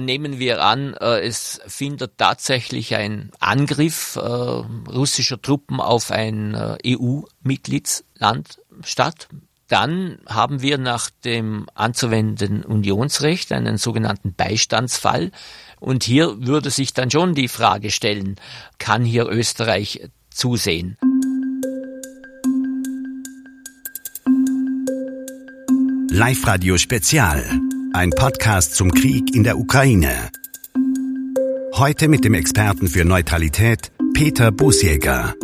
Nehmen wir an, äh, es findet tatsächlich ein Angriff äh, russischer Truppen auf ein äh, EU-Mitgliedsland statt. Dann haben wir nach dem anzuwendenden Unionsrecht einen sogenannten Beistandsfall. Und hier würde sich dann schon die Frage stellen, kann hier Österreich zusehen? Live-Radio Spezial ein Podcast zum Krieg in der Ukraine. Heute mit dem Experten für Neutralität Peter Busjäger.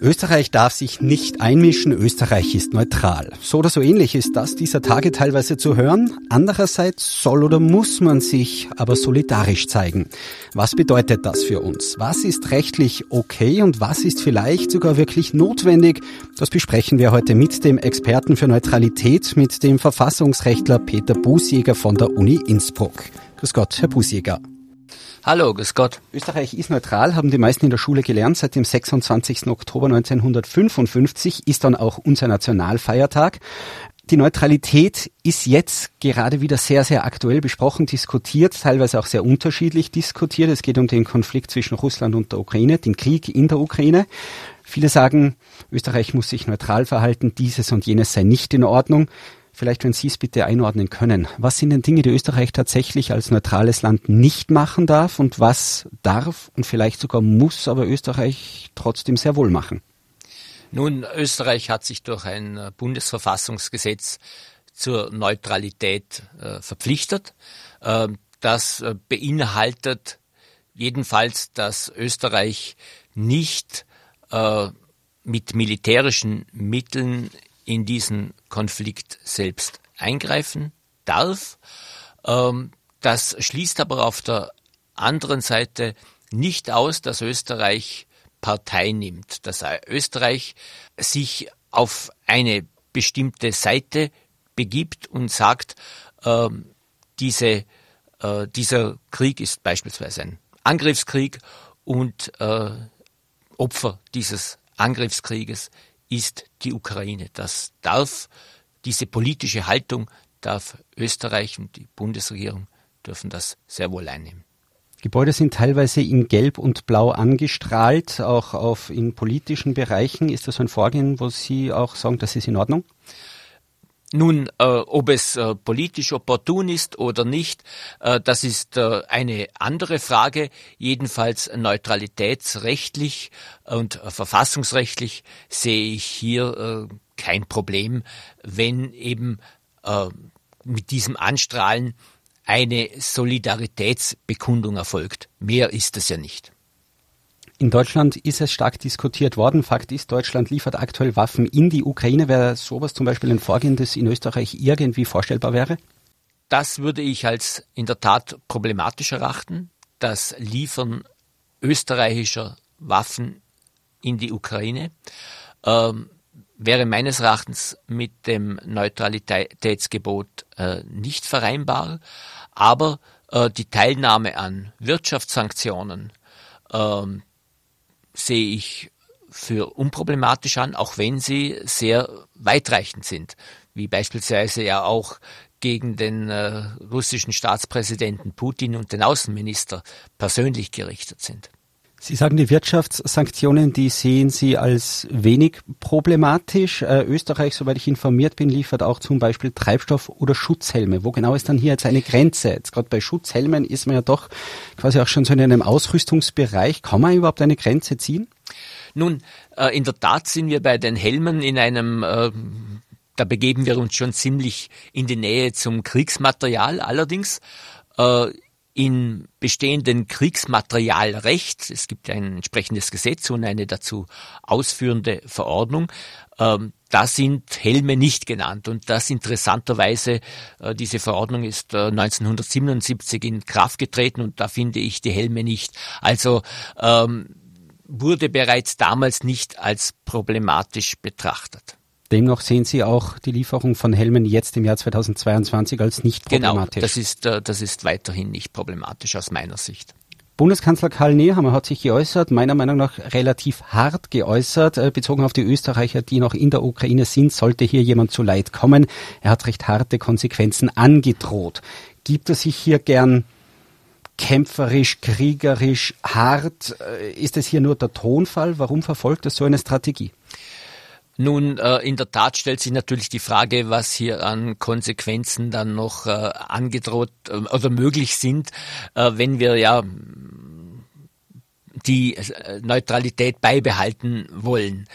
Österreich darf sich nicht einmischen, Österreich ist neutral. So oder so ähnlich ist das dieser Tage teilweise zu hören. Andererseits soll oder muss man sich aber solidarisch zeigen. Was bedeutet das für uns? Was ist rechtlich okay und was ist vielleicht sogar wirklich notwendig? Das besprechen wir heute mit dem Experten für Neutralität, mit dem Verfassungsrechtler Peter Busjäger von der Uni Innsbruck. Grüß Gott, Herr Busjäger. Hallo, grüß Gott. Österreich ist neutral, haben die meisten in der Schule gelernt. Seit dem 26. Oktober 1955 ist dann auch unser Nationalfeiertag. Die Neutralität ist jetzt gerade wieder sehr, sehr aktuell besprochen, diskutiert, teilweise auch sehr unterschiedlich diskutiert. Es geht um den Konflikt zwischen Russland und der Ukraine, den Krieg in der Ukraine. Viele sagen, Österreich muss sich neutral verhalten, dieses und jenes sei nicht in Ordnung. Vielleicht, wenn Sie es bitte einordnen können. Was sind denn Dinge, die Österreich tatsächlich als neutrales Land nicht machen darf und was darf und vielleicht sogar muss aber Österreich trotzdem sehr wohl machen? Nun, Österreich hat sich durch ein äh, Bundesverfassungsgesetz zur Neutralität äh, verpflichtet. Äh, das äh, beinhaltet jedenfalls, dass Österreich nicht äh, mit militärischen Mitteln in diesen Konflikt selbst eingreifen darf. Ähm, das schließt aber auf der anderen Seite nicht aus, dass Österreich Partei nimmt, dass Österreich sich auf eine bestimmte Seite begibt und sagt, äh, diese, äh, dieser Krieg ist beispielsweise ein Angriffskrieg und äh, Opfer dieses Angriffskrieges ist die Ukraine. Das darf, diese politische Haltung darf Österreich und die Bundesregierung dürfen das sehr wohl einnehmen. Gebäude sind teilweise in Gelb und Blau angestrahlt, auch auf in politischen Bereichen. Ist das ein Vorgehen, wo Sie auch sagen, das ist in Ordnung? Nun, äh, ob es äh, politisch opportun ist oder nicht, äh, das ist äh, eine andere Frage. Jedenfalls neutralitätsrechtlich und äh, verfassungsrechtlich sehe ich hier äh, kein Problem, wenn eben mit diesem Anstrahlen eine Solidaritätsbekundung erfolgt. Mehr ist es ja nicht. In Deutschland ist es stark diskutiert worden. Fakt ist, Deutschland liefert aktuell Waffen in die Ukraine. Wäre sowas zum Beispiel ein Vorgehen, das in Österreich irgendwie vorstellbar wäre? Das würde ich als in der Tat problematisch erachten. Das Liefern österreichischer Waffen in die Ukraine ähm, wäre meines Erachtens mit dem Neutralitätsgebot äh, nicht vereinbar. Aber äh, die Teilnahme an Wirtschaftssanktionen, ähm, sehe ich für unproblematisch an, auch wenn sie sehr weitreichend sind, wie beispielsweise ja auch gegen den äh, russischen Staatspräsidenten Putin und den Außenminister persönlich gerichtet sind. Sie sagen, die Wirtschaftssanktionen, die sehen Sie als wenig problematisch. Äh, Österreich, soweit ich informiert bin, liefert auch zum Beispiel Treibstoff oder Schutzhelme. Wo genau ist dann hier jetzt eine Grenze? Jetzt gerade bei Schutzhelmen ist man ja doch quasi auch schon so in einem Ausrüstungsbereich. Kann man überhaupt eine Grenze ziehen? Nun, äh, in der Tat sind wir bei den Helmen in einem äh, da begeben wir uns schon ziemlich in die Nähe zum Kriegsmaterial. Allerdings äh, in bestehenden Kriegsmaterialrecht, es gibt ein entsprechendes Gesetz und eine dazu ausführende Verordnung, ähm, da sind Helme nicht genannt. Und das interessanterweise, äh, diese Verordnung ist äh, 1977 in Kraft getreten und da finde ich die Helme nicht. Also ähm, wurde bereits damals nicht als problematisch betrachtet. Demnach sehen Sie auch die Lieferung von Helmen jetzt im Jahr 2022 als nicht genau, problematisch. Genau, das ist, äh, das ist weiterhin nicht problematisch aus meiner Sicht. Bundeskanzler Karl Nehammer hat sich geäußert, meiner Meinung nach relativ hart geäußert, äh, bezogen auf die Österreicher, die noch in der Ukraine sind, sollte hier jemand zu Leid kommen. Er hat recht harte Konsequenzen angedroht. Gibt er sich hier gern kämpferisch, kriegerisch, hart. Äh, ist es hier nur der Tonfall? Warum verfolgt es so eine Strategie? Nun, äh, in der Tat stellt sich natürlich die Frage, was hier an Konsequenzen dann noch äh, angedroht äh, oder möglich sind, äh, wenn wir ja die äh, Neutralität beibehalten wollen.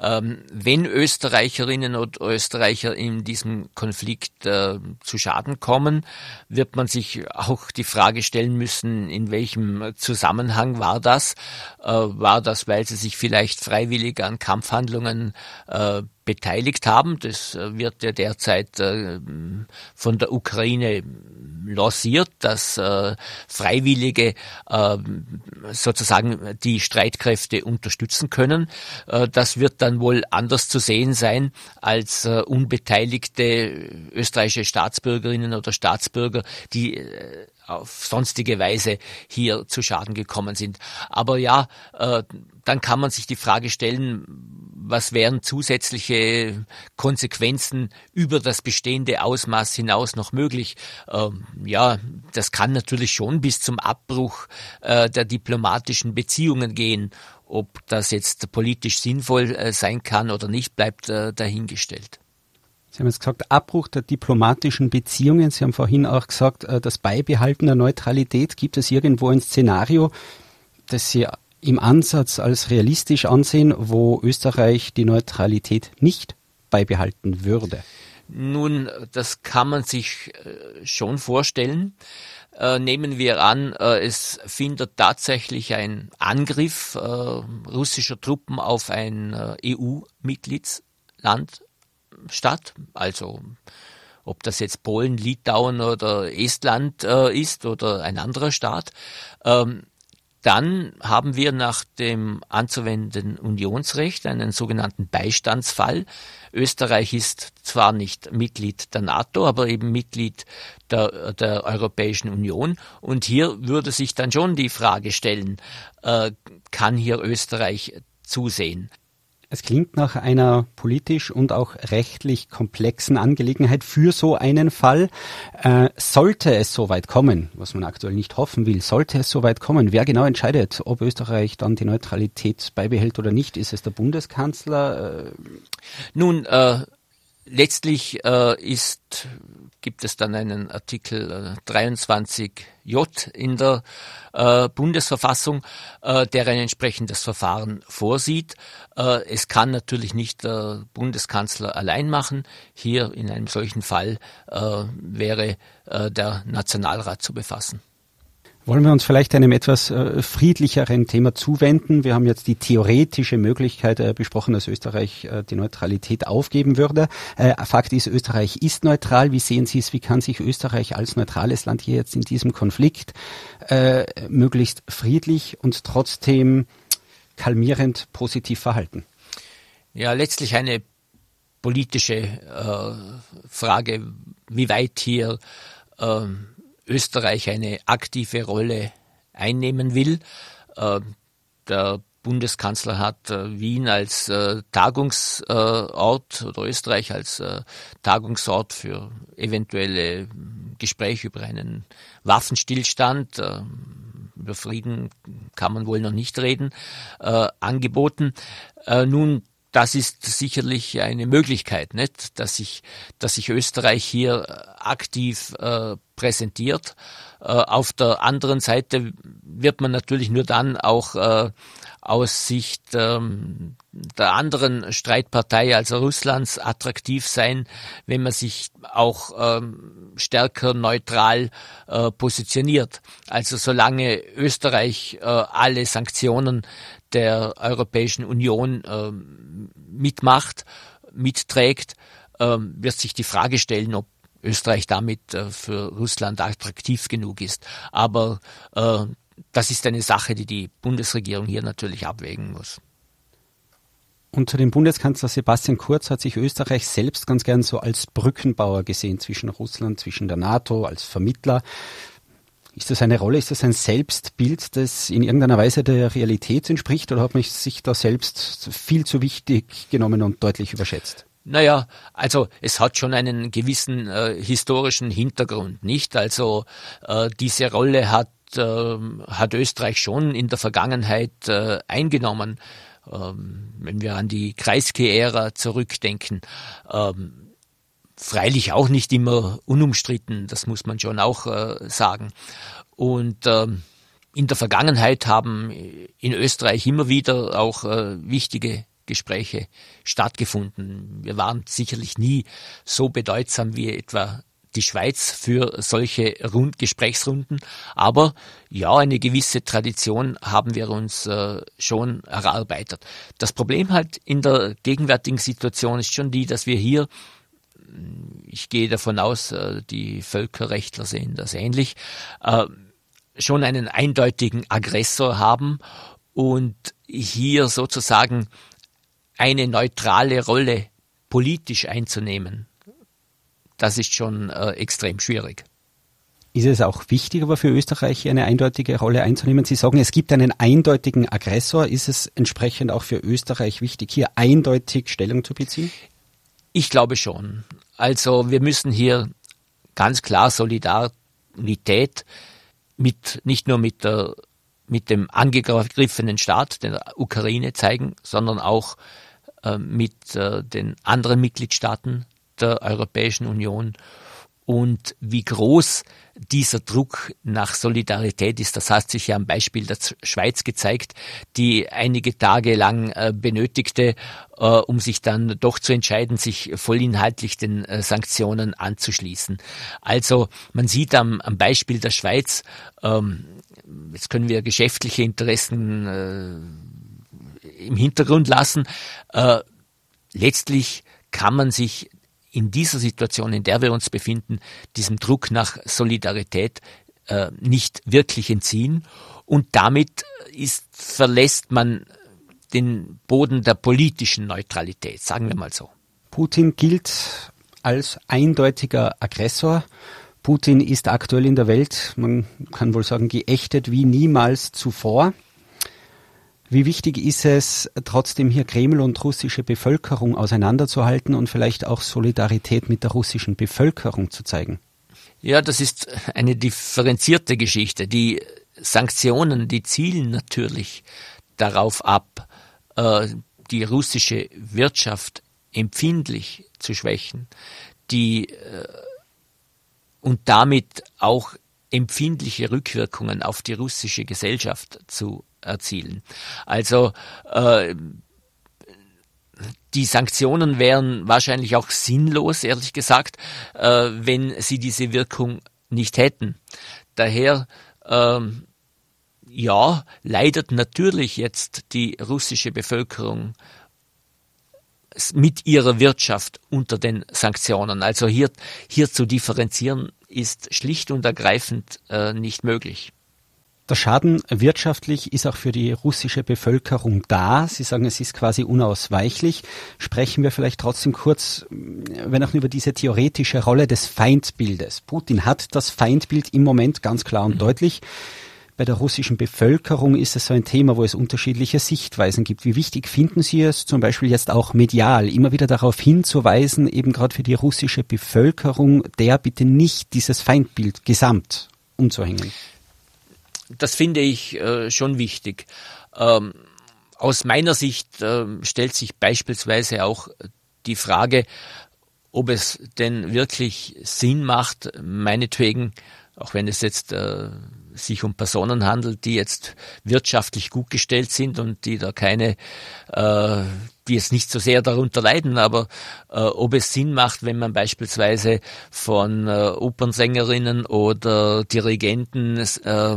Ähm, wenn Österreicherinnen und Österreicher in diesem Konflikt äh, zu Schaden kommen, wird man sich auch die Frage stellen müssen, in welchem Zusammenhang war das? Äh, war das, weil sie sich vielleicht freiwillig an Kampfhandlungen äh, beteiligt haben. Das äh, wird ja derzeit äh, von der Ukraine lanciert, dass äh, Freiwillige sozusagen die Streitkräfte unterstützen können. Das wird dann wohl anders zu sehen sein als unbeteiligte österreichische Staatsbürgerinnen oder Staatsbürger, die auf sonstige Weise hier zu Schaden gekommen sind. Aber ja, äh, dann kann man sich die Frage stellen, was wären zusätzliche Konsequenzen über das bestehende Ausmaß hinaus noch möglich? Ähm, ja, das kann natürlich schon bis zum Abbruch äh, der diplomatischen Beziehungen gehen. Ob das jetzt politisch sinnvoll äh, sein kann oder nicht, bleibt äh, dahingestellt. Sie haben jetzt gesagt, Abbruch der diplomatischen Beziehungen. Sie haben vorhin auch gesagt, äh, das Beibehalten der Neutralität. Gibt es irgendwo ein Szenario, das Sie im Ansatz als realistisch ansehen, wo Österreich die Neutralität nicht beibehalten würde? Nun, das kann man sich äh, schon vorstellen. Äh, nehmen wir an, es findet tatsächlich ein Angriff russischer Truppen auf ein EU-Mitgliedsland statt. Also ob das jetzt Polen, Litauen oder Estland äh, ist oder ein anderer Staat. Ähm, dann haben wir nach dem anzuwendenden Unionsrecht einen sogenannten Beistandsfall. Österreich ist zwar nicht Mitglied der NATO, aber eben Mitglied der, der Europäischen Union. Und hier würde sich dann schon die Frage stellen, äh, kann hier Österreich zusehen? Es klingt nach einer politisch und auch rechtlich komplexen Angelegenheit für so einen Fall. Äh, sollte es soweit kommen, was man aktuell nicht hoffen will, sollte es soweit kommen, wer genau entscheidet, ob Österreich dann die Neutralität beibehält oder nicht? Ist es der Bundeskanzler? Äh Nun, äh, letztlich äh, ist gibt es dann einen Artikel 23j äh, in der äh, Bundesverfassung, äh, der ein entsprechendes Verfahren vorsieht. Äh, es kann natürlich nicht der Bundeskanzler allein machen. Hier in einem solchen Fall äh, wäre der Nationalrat zu befassen. Wollen wir uns vielleicht einem etwas äh, friedlicheren Thema zuwenden? Wir haben jetzt die theoretische Möglichkeit äh, besprochen, dass Österreich äh, die Neutralität aufgeben würde. Fakt ist, Österreich ist neutral. Wie sehen Sie es? Wie kann sich Österreich als neutrales Land hier jetzt in diesem Konflikt möglichst friedlich und trotzdem kalmierend positiv verhalten? Ja, letztlich eine politische Frage, wie weit hier ähm, Österreich eine aktive Rolle einnehmen will. Äh, der Bundeskanzler hat äh, Wien als äh, Tagungsort oder Österreich als Tagungsort für eventuelle Gespräche über einen Waffenstillstand, über Frieden kann man wohl noch nicht reden, angeboten. nun das ist sicherlich eine Möglichkeit, nicht? dass sich, dass sich Österreich hier äh, aktiv äh, präsentiert. Äh, auf der anderen Seite wird man natürlich nur dann auch äh, aus Sicht ähm, der anderen Streitpartei, also Russlands, attraktiv sein, wenn man sich auch ähm, stärker neutral äh, positioniert. Also solange Österreich äh, alle Sanktionen der Europäischen Union äh, mitmacht, mitträgt, äh, wird sich die Frage stellen, ob Österreich damit äh, für Russland attraktiv genug ist. Aber äh, das ist eine Sache, die die Bundesregierung hier natürlich abwägen muss. Unter dem Bundeskanzler Sebastian Kurz hat sich Österreich selbst ganz gern so als Brückenbauer gesehen zwischen Russland, zwischen der NATO, als Vermittler. Ist das eine Rolle, ist das ein Selbstbild, das in irgendeiner Weise der Realität entspricht oder hat man sich da selbst viel zu wichtig genommen und deutlich überschätzt? Naja, also es hat schon einen gewissen äh, historischen Hintergrund, nicht? Also äh, diese Rolle hat äh, hat Österreich schon in der Vergangenheit äh, eingenommen. Ähm, wenn wir an die Kreisky-Ära zurückdenken. Ähm, freilich auch nicht immer unumstritten, das muss man schon auch äh, sagen. Und ähm, in der Vergangenheit haben in Österreich immer wieder auch äh, wichtige Gespräche stattgefunden. Wir waren sicherlich nie so bedeutsam wie etwa die Schweiz für solche Rund Gesprächsrunden. Aber ja, eine gewisse Tradition haben wir uns äh, schon erarbeitet. Das Problem halt in der gegenwärtigen Situation ist schon die, dass wir hier ich gehe davon aus, äh, die Völkerrechtler sehen das ähnlich, äh, schon einen eindeutigen Aggressor haben und hier sozusagen eine neutrale Rolle politisch einzunehmen, das ist schon äh, extrem schwierig. Ist es auch wichtig, aber für Österreich eine eindeutige Rolle einzunehmen? Sie sagen, es gibt einen eindeutigen Aggressor. Ist es entsprechend auch für Österreich wichtig, hier eindeutig Stellung zu beziehen? Ich glaube schon. Also wir müssen hier ganz klar Solidarität mit, nicht nur mit der, mit dem angegriffenen Staat, der Ukraine zeigen, sondern auch äh, mit äh, den anderen Mitgliedstaaten der Europäischen Union und wie groß dieser Druck nach Solidarität ist, das hat sich ja am Beispiel der Schweiz gezeigt, die einige Tage lang äh, benötigte, äh, um sich dann doch zu entscheiden, sich vollinhaltlich den äh, Sanktionen anzuschließen. Also man sieht am, am Beispiel der Schweiz, ähm, jetzt können wir geschäftliche Interessen im Hintergrund lassen, letztlich kann man sich in dieser Situation, in der wir uns befinden, diesem Druck nach Solidarität äh, nicht wirklich entziehen. Und damit ist, verlässt man den Boden der politischen Neutralität, sagen wir mal so. Putin gilt als eindeutiger Aggressor. Putin ist aktuell in der Welt, man kann wohl sagen, geächtet wie niemals zuvor. Wie wichtig ist es, trotzdem hier Kreml und russische Bevölkerung auseinanderzuhalten und vielleicht auch Solidarität mit der russischen Bevölkerung zu zeigen? Ja, das ist eine differenzierte Geschichte. Die Sanktionen, die zielen natürlich darauf ab, äh, die russische Wirtschaft empfindlich zu schwächen, die äh, und damit auch empfindliche Rückwirkungen auf die russische Gesellschaft zu erzielen. Also äh, die Sanktionen wären wahrscheinlich auch sinnlos, ehrlich gesagt, äh, wenn sie diese Wirkung nicht hätten. Daher ähm, ja, leidet natürlich jetzt die russische Bevölkerung mit ihrer Wirtschaft unter den Sanktionen. Also hier, hier zu differenzieren ist schlicht und ergreifend äh, nicht möglich. Der Schaden wirtschaftlich ist auch für die russische Bevölkerung da. Sie sagen, es ist quasi unausweichlich. Sprechen wir vielleicht trotzdem kurz, wenn auch über diese theoretische Rolle des Feindbildes. Putin hat das Feindbild im Moment ganz klar und mhm. deutlich. Bei der russischen Bevölkerung ist es so ein Thema, wo es unterschiedliche Sichtweisen gibt. Wie wichtig finden Sie es zum Beispiel jetzt auch medial, immer wieder darauf hinzuweisen, eben gerade für die russische Bevölkerung, der bitte nicht dieses Feindbild gesamt umzuhängen? Das finde ich äh, schon wichtig. Ähm, aus meiner Sicht äh, stellt sich beispielsweise auch die Frage, ob es denn wirklich Sinn macht, meinetwegen, auch wenn es jetzt äh, sich um Personen handelt, die jetzt wirtschaftlich gut gestellt sind und die da keine, äh, die jetzt nicht so sehr darunter leiden, aber äh, ob es Sinn macht, wenn man beispielsweise von äh, Opernsängerinnen oder Dirigenten äh,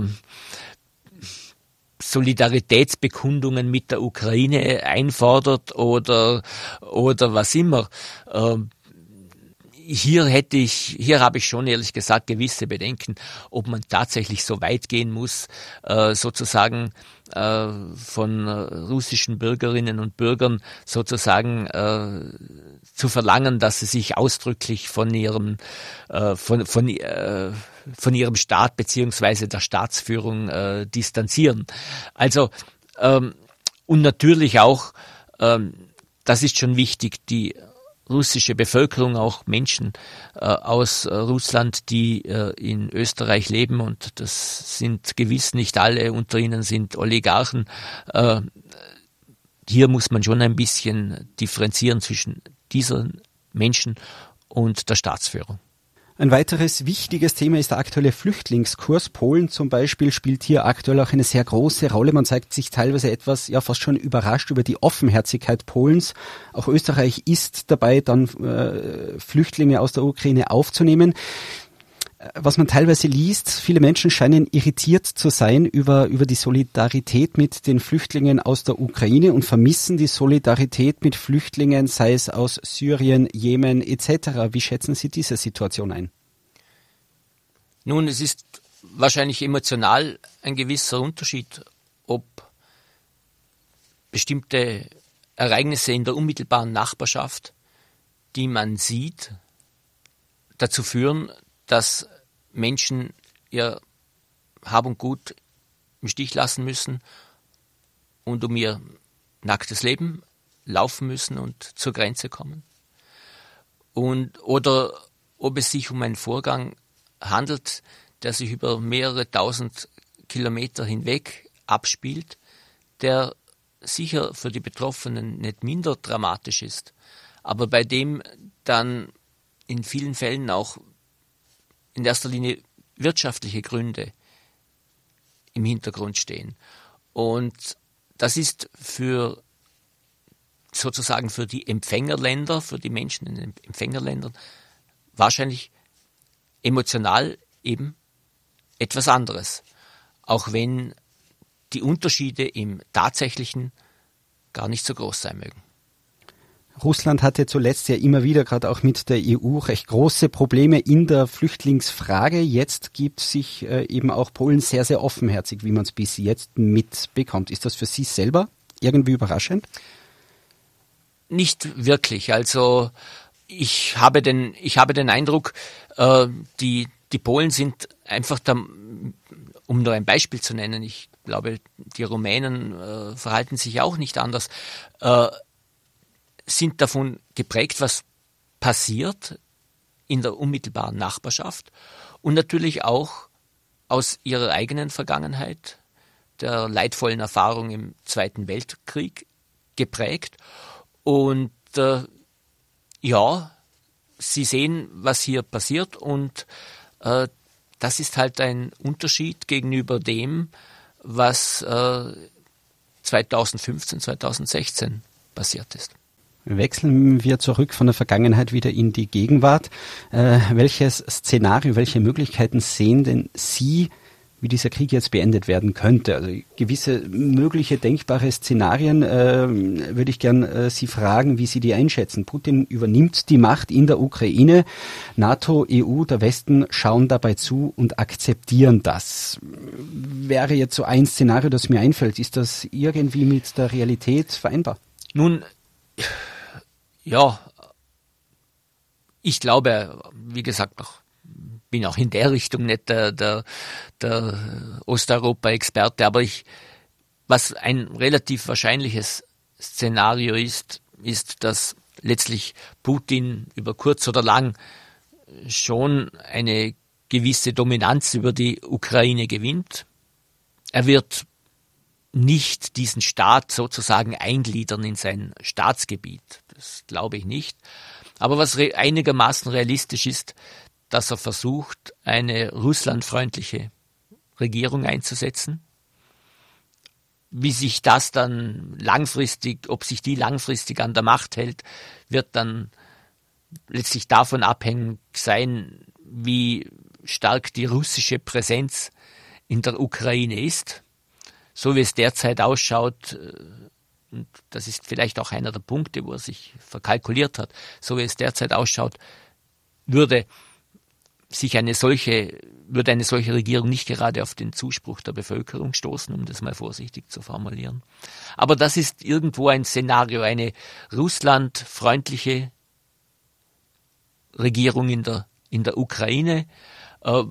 Solidaritätsbekundungen mit der Ukraine einfordert oder oder was immer. Ähm, hier hätte ich, hier habe ich schon ehrlich gesagt gewisse Bedenken, ob man tatsächlich so weit gehen muss, äh, sozusagen äh, von russischen Bürgerinnen und Bürgern sozusagen äh, zu verlangen, dass sie sich ausdrücklich von ihrem äh, von von äh, von ihrem Staat beziehungsweise der Staatsführung äh, distanzieren. Also ähm, und natürlich auch, ähm, das ist schon wichtig, die russische Bevölkerung, auch Menschen äh, aus äh, Russland, die äh, in Österreich leben und das sind gewiss nicht alle, unter ihnen sind Oligarchen. Äh, hier muss man schon ein bisschen differenzieren zwischen diesen Menschen und der Staatsführung. Ein weiteres wichtiges Thema ist der aktuelle Flüchtlingskurs. Polen zum Beispiel spielt hier aktuell auch eine sehr große Rolle. Man zeigt sich teilweise etwas, ja, fast schon überrascht über die Offenherzigkeit Polens. Auch Österreich ist dabei, dann äh, Flüchtlinge aus der Ukraine aufzunehmen was man teilweise liest, viele Menschen scheinen irritiert zu sein über, über die Solidarität mit den Flüchtlingen aus der Ukraine und vermissen die Solidarität mit Flüchtlingen, sei es aus Syrien, Jemen etc. Wie schätzen Sie diese Situation ein? Nun, es ist wahrscheinlich emotional ein gewisser Unterschied, ob bestimmte Ereignisse in der unmittelbaren Nachbarschaft, die man sieht, dazu führen, dass Menschen ihr Hab und Gut im Stich lassen müssen und um ihr nacktes Leben laufen müssen und zur Grenze kommen. Und, oder ob es sich um einen Vorgang handelt, der sich über mehrere tausend Kilometer hinweg abspielt, der sicher für die Betroffenen nicht minder dramatisch ist, aber bei dem dann in vielen Fällen auch in erster Linie wirtschaftliche Gründe im Hintergrund stehen. Und das ist für sozusagen für die Empfängerländer, für die Menschen in den Empfängerländern wahrscheinlich emotional eben etwas anderes. Auch wenn die Unterschiede im tatsächlichen gar nicht so groß sein mögen. Russland hatte zuletzt ja immer wieder, gerade auch mit der EU, recht große Probleme in der Flüchtlingsfrage. Jetzt gibt sich äh, eben auch Polen sehr, sehr offenherzig, wie man es bis jetzt mitbekommt. Ist das für Sie selber irgendwie überraschend? Nicht wirklich. Also ich habe den, ich habe den Eindruck, äh, die, die Polen sind einfach, da, um nur ein Beispiel zu nennen, ich glaube, die Rumänen äh, verhalten sich auch nicht anders. Sind davon geprägt, was passiert in der unmittelbaren Nachbarschaft und natürlich auch aus ihrer eigenen Vergangenheit, der leidvollen Erfahrung im Zweiten Weltkrieg geprägt. Und äh, ja, sie sehen, was hier passiert und äh, das ist halt ein Unterschied gegenüber dem, was äh, 2015, 2016 passiert ist. Wechseln wir zurück von der Vergangenheit wieder in die Gegenwart. Äh, welches Szenario, welche Möglichkeiten sehen denn Sie, wie dieser Krieg jetzt beendet werden könnte? Also gewisse mögliche denkbare Szenarien äh, würde ich gern äh, Sie fragen, wie Sie die einschätzen. Putin übernimmt die Macht in der Ukraine. NATO, EU, der Westen schauen dabei zu und akzeptieren das. Wäre jetzt so ein Szenario, das mir einfällt. Ist das irgendwie mit der Realität vereinbar? Nun, ja, ich glaube, wie gesagt, noch bin auch in der Richtung nicht der, der, der Osteuropa-Experte, aber ich, was ein relativ wahrscheinliches Szenario ist, ist, dass letztlich Putin über kurz oder lang schon eine gewisse Dominanz über die Ukraine gewinnt. Er wird nicht diesen Staat sozusagen eingliedern in sein Staatsgebiet. Das glaube ich nicht. Aber was einigermaßen realistisch ist, dass er versucht, eine russlandfreundliche Regierung einzusetzen. Wie sich das dann langfristig, ob sich die langfristig an der Macht hält, wird dann letztlich davon abhängig sein, wie stark die russische Präsenz in der Ukraine ist. So wie es derzeit ausschaut, äh, und das ist vielleicht auch einer der Punkte, wo er sich verkalkuliert hat, so wie es derzeit ausschaut, würde sich eine solche, würde eine solche Regierung nicht gerade auf den Zuspruch der Bevölkerung stoßen, um das mal vorsichtig zu formulieren. Aber das ist irgendwo ein Szenario, eine russlandfreundliche Regierung in der, in der Ukraine, äh,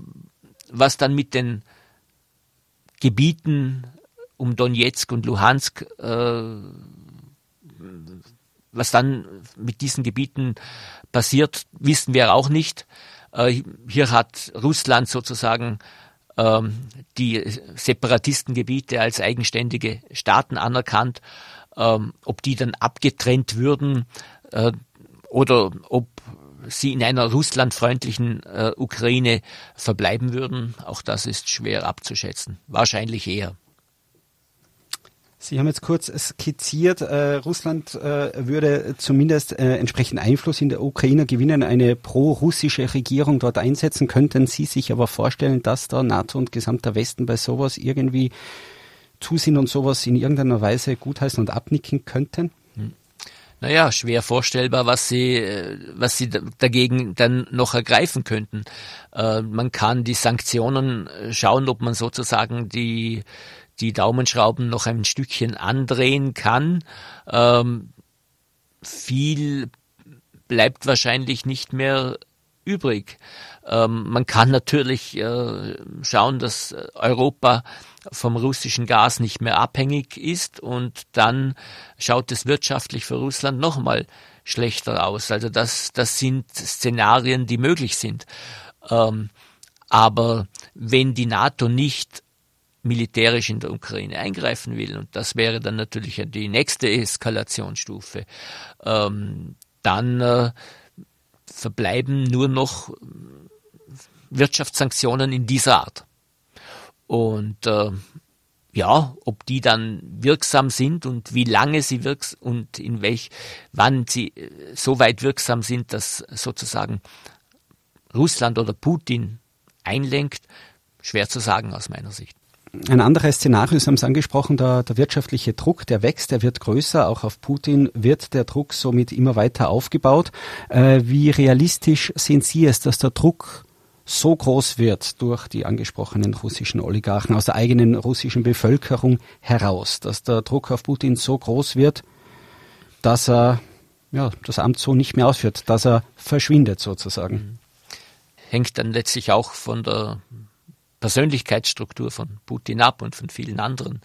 was dann mit den Gebieten um Donetsk und Luhansk äh, was dann mit diesen Gebieten passiert, wissen wir auch nicht. Äh, hier hat Russland sozusagen ähm, die Separatistengebiete als eigenständige Staaten anerkannt. Ähm, ob die dann abgetrennt würden äh, oder ob sie in einer russlandfreundlichen äh, Ukraine verbleiben würden, auch das ist schwer abzuschätzen. Wahrscheinlich eher. Sie haben jetzt kurz skizziert, äh, Russland äh, würde zumindest äh, entsprechend Einfluss in der Ukraine gewinnen, eine pro-russische Regierung dort einsetzen. Könnten Sie sich aber vorstellen, dass da NATO und gesamter Westen bei sowas irgendwie zusehen und sowas in irgendeiner Weise gutheißen und abnicken könnten? Hm. Naja, schwer vorstellbar, was sie, äh, was sie dagegen dann noch ergreifen könnten. Äh, man kann die Sanktionen äh, schauen, ob man sozusagen die die Daumenschrauben noch ein Stückchen andrehen kann. Ähm, viel bleibt wahrscheinlich nicht mehr übrig. Ähm, man kann natürlich äh, schauen, dass Europa vom russischen Gas nicht mehr abhängig ist und dann schaut es wirtschaftlich für Russland nochmal schlechter aus. Also das, das sind Szenarien, die möglich sind. Ähm, aber wenn die NATO nicht militärisch in der Ukraine eingreifen will, und das wäre dann natürlich die nächste Eskalationsstufe, ähm, dann äh, verbleiben nur noch Wirtschaftssanktionen in dieser Art. Und äh, ja, ob die dann wirksam sind und wie lange sie wirksam und in welch, wann sie äh, so weit wirksam sind, dass sozusagen Russland oder Putin einlenkt, schwer zu sagen aus meiner Sicht. Ein anderes Szenario, Sie haben es angesprochen, der, der wirtschaftliche Druck, der wächst, der wird größer. Auch auf Putin wird der Druck somit immer weiter aufgebaut. Äh, wie realistisch sehen Sie es, dass der Druck so groß wird durch die angesprochenen russischen Oligarchen aus der eigenen russischen Bevölkerung heraus, dass der Druck auf Putin so groß wird, dass er ja, das Amt so nicht mehr ausführt, dass er verschwindet sozusagen. Hängt dann letztlich auch von der Persönlichkeitsstruktur von Putin ab und von vielen anderen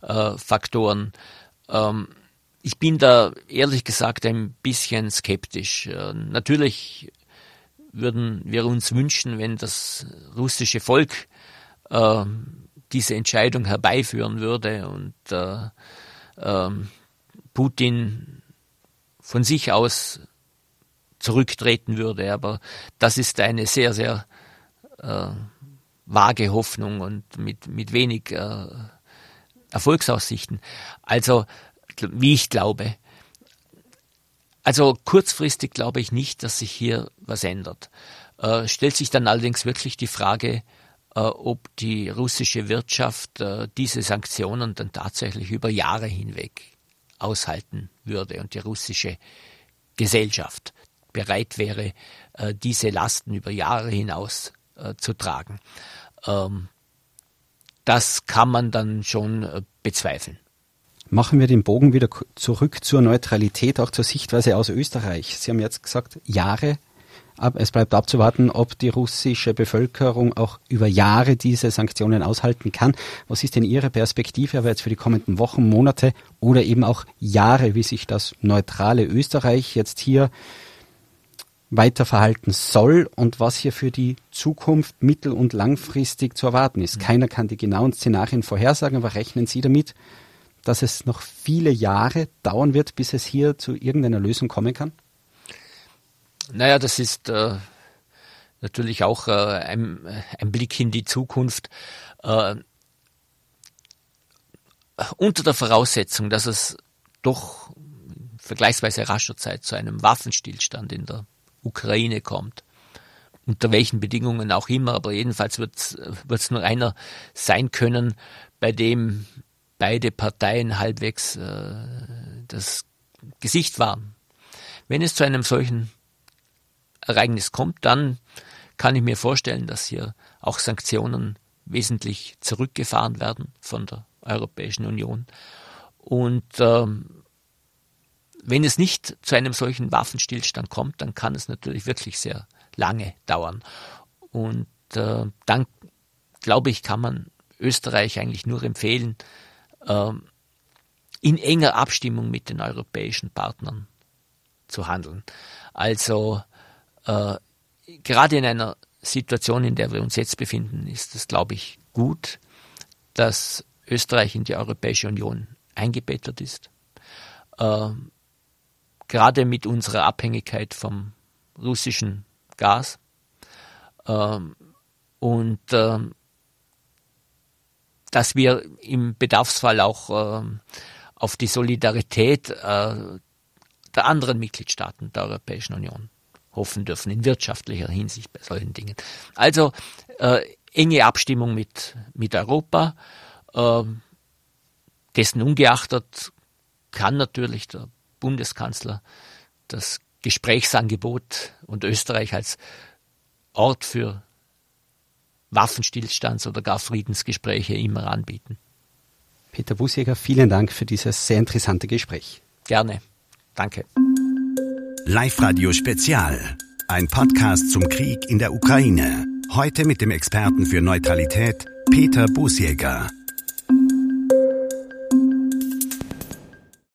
äh, Faktoren. Ähm, ich bin da ehrlich gesagt ein bisschen skeptisch. Äh, natürlich würden wir uns wünschen, wenn das russische Volk äh, diese Entscheidung herbeiführen würde und äh, äh, Putin von sich aus zurücktreten würde. Aber das ist eine sehr, sehr äh, vage Hoffnung und mit, mit wenig äh, Erfolgsaussichten. Also, wie ich glaube. Also kurzfristig glaube ich nicht, dass sich hier was ändert. Äh, stellt sich dann allerdings wirklich die Frage, äh, ob die russische Wirtschaft äh, diese Sanktionen dann tatsächlich über Jahre hinweg aushalten würde und die russische Gesellschaft bereit wäre, äh, diese Lasten über Jahre hinaus äh, zu tragen. Ähm, das kann man dann schon äh, bezweifeln. Machen wir den Bogen wieder zurück zur Neutralität, auch zur Sichtweise aus Österreich. Sie haben jetzt gesagt, Jahre. Es bleibt abzuwarten, ob die russische Bevölkerung auch über Jahre diese Sanktionen aushalten kann. Was ist denn Ihre Perspektive, aber jetzt für die kommenden Wochen, Monate oder eben auch Jahre, wie sich das neutrale Österreich jetzt hier weiter verhalten soll und was hier für die Zukunft mittel- und langfristig zu erwarten ist. Mhm. Keiner kann die genauen Szenarien vorhersagen, aber rechnen Sie damit, dass es noch viele Jahre dauern wird, bis es hier zu irgendeiner Lösung kommen kann? Naja, das ist äh, natürlich auch äh, ein, ein, Blick in die Zukunft. Äh, unter der Voraussetzung, dass es doch vergleichsweise rascher Zeit zu einem Waffenstillstand in der Ukraine kommt. Unter welchen Bedingungen auch immer, aber jedenfalls wird es nur einer sein können, bei dem beide Parteien halbwegs äh, das Gesicht waren. Wenn es zu einem solchen Ereignis kommt, dann kann ich mir vorstellen, dass hier auch Sanktionen wesentlich zurückgefahren werden von der Europäischen Union. Und ähm, wenn es nicht zu einem solchen Waffenstillstand kommt, dann kann es natürlich wirklich sehr lange dauern. Und äh, dann, glaube ich, kann man Österreich eigentlich nur empfehlen, äh, in enger Abstimmung mit den europäischen Partnern zu handeln. Also äh, gerade in einer Situation, in der wir uns jetzt befinden, ist es, glaube ich, gut, dass Österreich in die Europäische Union eingebettet ist. Äh, gerade mit unserer Abhängigkeit vom russischen Gas. Äh, und äh, dass wir im Bedarfsfall auch äh, auf die Solidarität äh, der anderen Mitgliedstaaten der Europäischen Union hoffen dürfen, in wirtschaftlicher Hinsicht bei solchen Dingen. Also äh, enge Abstimmung mit, mit Europa, äh, dessen ungeachtet kann natürlich der Bundeskanzler das Gesprächsangebot und Österreich als Ort für Waffenstillstands- oder gar Friedensgespräche immer anbieten. Peter Busjäger, vielen Dank für dieses sehr interessante Gespräch. Gerne. Danke. Live-Radio Spezial. Ein Podcast zum Krieg in der Ukraine. Heute mit dem Experten für Neutralität Peter Busjäger.